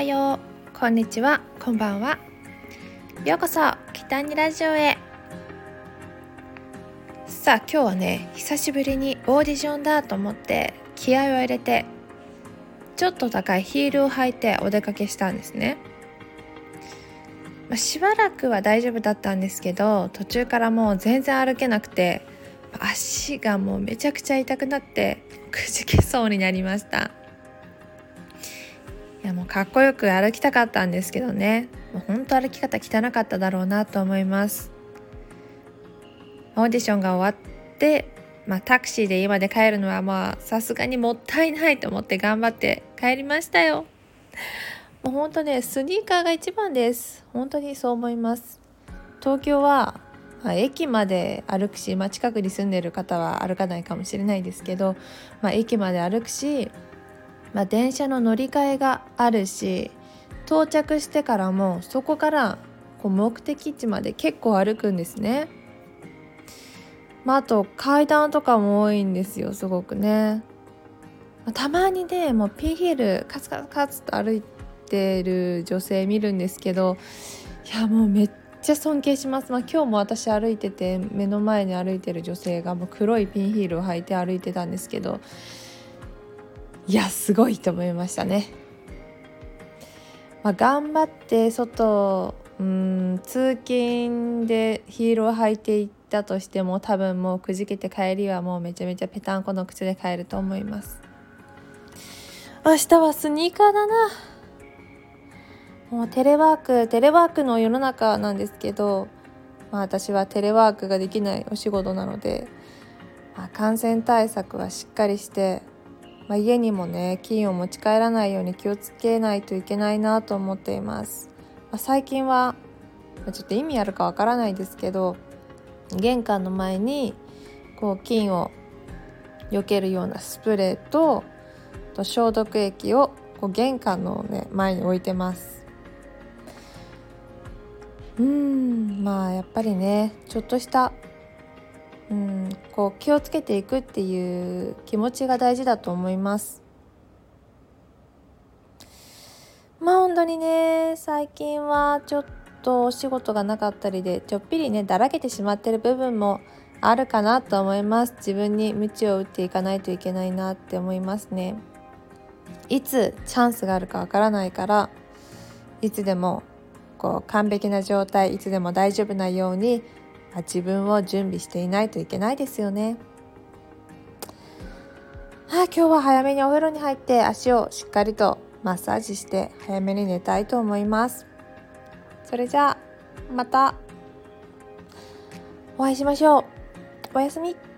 はよう。こんにちは。こんばんは。ようこそ北にラジオへ。さあ今日はね久しぶりにオーディションだと思って気合を入れてちょっと高いヒールを履いてお出かけしたんですね、まあ、しばらくは大丈夫だったんですけど途中からもう全然歩けなくて足がもうめちゃくちゃ痛くなってくじけそうになりました。かっこよく歩きたかったんですけどね。もうほんと歩き方汚かっただろうなと思います。オーディションが終わってまあ、タクシーで今で帰るのはまあさすがにもったいないと思って頑張って帰りましたよ。もうほんとねスニーカーが一番です。本当にそう思います。東京はまあ、駅まで歩くし、まあ、近くに住んでる方は歩かないかもしれないですけど、まあ、駅まで歩くし、まあ、電車の乗り換えがあるし到着してからもそこからこう目的地まで結構歩くんですね。まあ、あと階段とかも多いんですよすごくね。まあ、たまにねもうピンヒールカツカツカツと歩いてる女性見るんですけどいやもうめっちゃ尊敬します、まあ、今日も私歩いてて目の前に歩いてる女性がもう黒いピンヒールを履いて歩いてたんですけどいやすごいと思いましたね、まあ、頑張って外うん通勤でヒールを履いていったとしても多分もうくじけて帰りはもうめちゃめちゃぺたんこの靴で帰ると思います。明日はスニーカーだな。もうテレワークテレワークの世の中なんですけど、まあ、私はテレワークができないお仕事なので、まあ、感染対策はしっかりして、まあ、家にもね菌を持ち帰らないように気をつけないといけないなと思っています。まあ、最近はちょっと意味あるかわからないですけど玄関の前にこう菌を避けるようなスプレーとと消毒液をこう玄関の、ね、前に置いてます。うんまあやっぱりねちょっとしたうんこう気をつけていくっていう気持ちが大事だと思います。まあ本当にね最近はちょっとお仕事がなかったりでちょっぴりねだらけてしまってる部分もあるかなと思います。自分に鞭を打っていかないといけないなって思いますね。いつチャンスがあるかわからないからいつでもこう完璧な状態いつでも大丈夫なように自分を準備していないといけないですよね。はあ、今日は早めにお風呂に入って足をしっかりとマッサージして早めに寝たいと思います。それじゃあまたお会いしましょう。おやすみ。